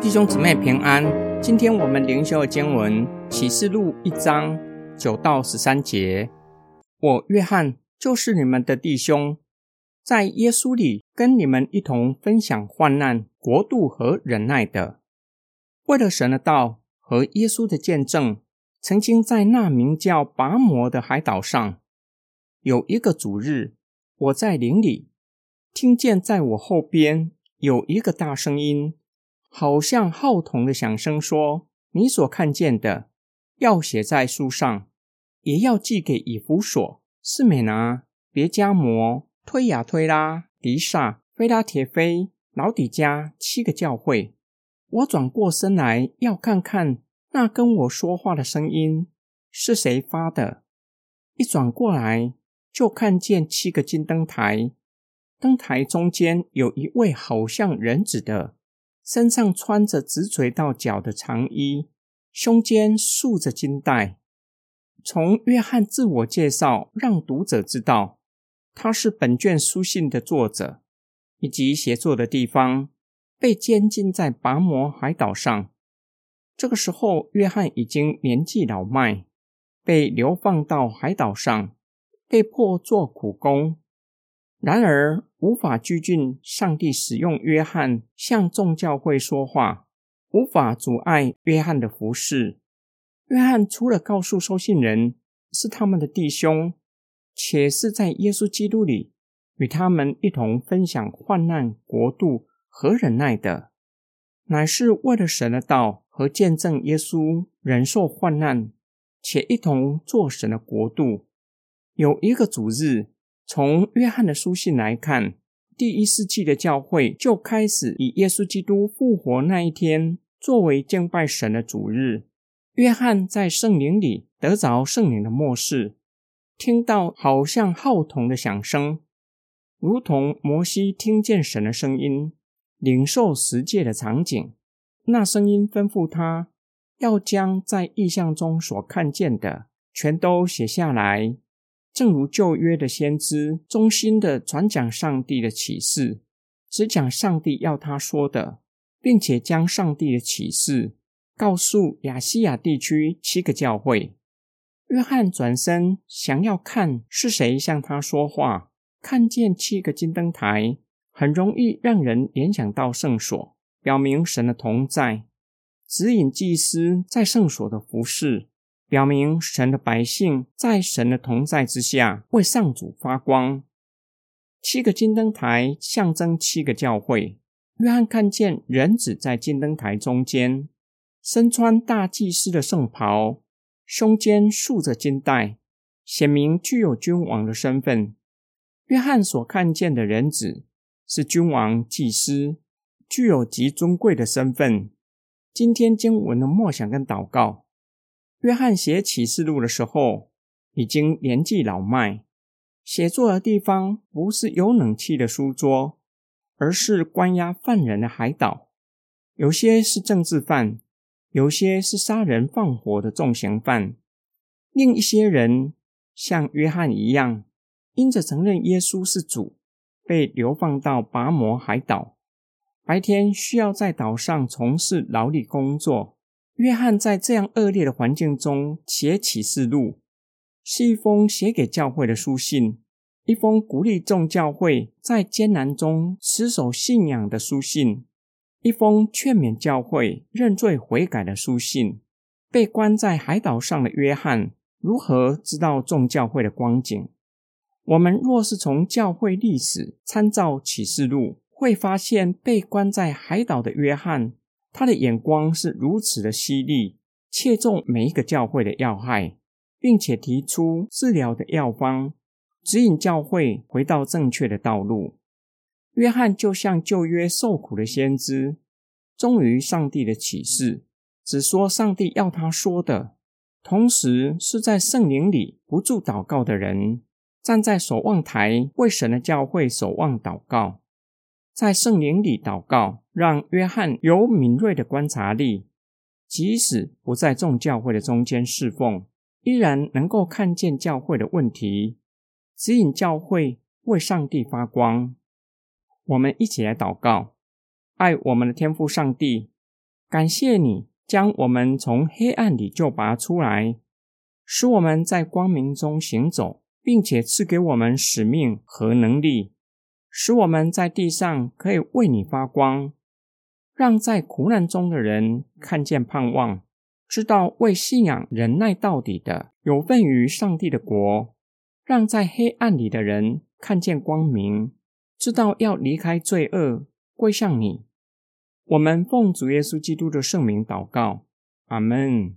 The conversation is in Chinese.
弟兄姊妹平安，今天我们灵修的经文启示录一章九到十三节。我约翰就是你们的弟兄，在耶稣里跟你们一同分享患难、国度和忍耐的。为了神的道和耶稣的见证，曾经在那名叫拔摩的海岛上，有一个主日，我在林里听见在我后边有一个大声音，好像号筒的响声，说：“你所看见的，要写在书上。”也要寄给以弗所、士美拿、别加摩、推雅推拉、迪萨、菲拉铁菲、老底加七个教会。我转过身来，要看看那跟我说话的声音是谁发的。一转过来，就看见七个金灯台，灯台中间有一位好像人子的，身上穿着直垂到脚的长衣，胸间束着金带。从约翰自我介绍，让读者知道他是本卷书信的作者，以及写作的地方被监禁在拔摩海岛上。这个时候，约翰已经年纪老迈，被流放到海岛上，被迫做苦工。然而，无法拘禁上帝使用约翰向众教会说话，无法阻碍约翰的服侍。约翰除了告诉收信人是他们的弟兄，且是在耶稣基督里与他们一同分享患难、国度和忍耐的，乃是为了神的道和见证耶稣忍受患难，且一同做神的国度。有一个主日，从约翰的书信来看，第一世纪的教会就开始以耶稣基督复活那一天作为敬拜神的主日。约翰在圣灵里得着圣灵的漠视，听到好像号筒的响声，如同摩西听见神的声音，领受十诫的场景。那声音吩咐他要将在意象中所看见的全都写下来，正如旧约的先知忠心的传讲上帝的启示，只讲上帝要他说的，并且将上帝的启示。告诉亚细亚地区七个教会，约翰转身想要看是谁向他说话。看见七个金灯台，很容易让人联想到圣所，表明神的同在，指引祭司在圣所的服饰，表明神的百姓在神的同在之下为上主发光。七个金灯台象征七个教会。约翰看见人子在金灯台中间。身穿大祭司的圣袍，胸间束着金带，显明具有君王的身份。约翰所看见的人子是君王、祭司，具有极尊贵的身份。今天经文的默想跟祷告，约翰写启示录的时候已经年纪老迈，写作的地方不是有冷气的书桌，而是关押犯人的海岛，有些是政治犯。有些是杀人放火的重刑犯，另一些人像约翰一样，因着承认耶稣是主，被流放到拔摩海岛，白天需要在岛上从事劳力工作。约翰在这样恶劣的环境中写启示录，是一封写给教会的书信，一封鼓励众教会在艰难中持守信仰的书信。一封劝勉教会认罪悔改的书信。被关在海岛上的约翰如何知道众教会的光景？我们若是从教会历史参照启示录，会发现被关在海岛的约翰，他的眼光是如此的犀利，切中每一个教会的要害，并且提出治疗的药方，指引教会回到正确的道路。约翰就像旧约受苦的先知，忠于上帝的启示，只说上帝要他说的，同时是在圣灵里不住祷告的人，站在守望台为神的教会守望祷告，在圣灵里祷告，让约翰有敏锐的观察力，即使不在众教会的中间侍奉，依然能够看见教会的问题，指引教会。为上帝发光。我们一起来祷告：爱我们的天父上帝，感谢你将我们从黑暗里救拔出来，使我们在光明中行走，并且赐给我们使命和能力，使我们在地上可以为你发光，让在苦难中的人看见盼望。知道为信仰忍耐到底的，有份于上帝的国；让在黑暗里的人看见光明，知道要离开罪恶，归向你。我们奉主耶稣基督的圣名祷告，阿门。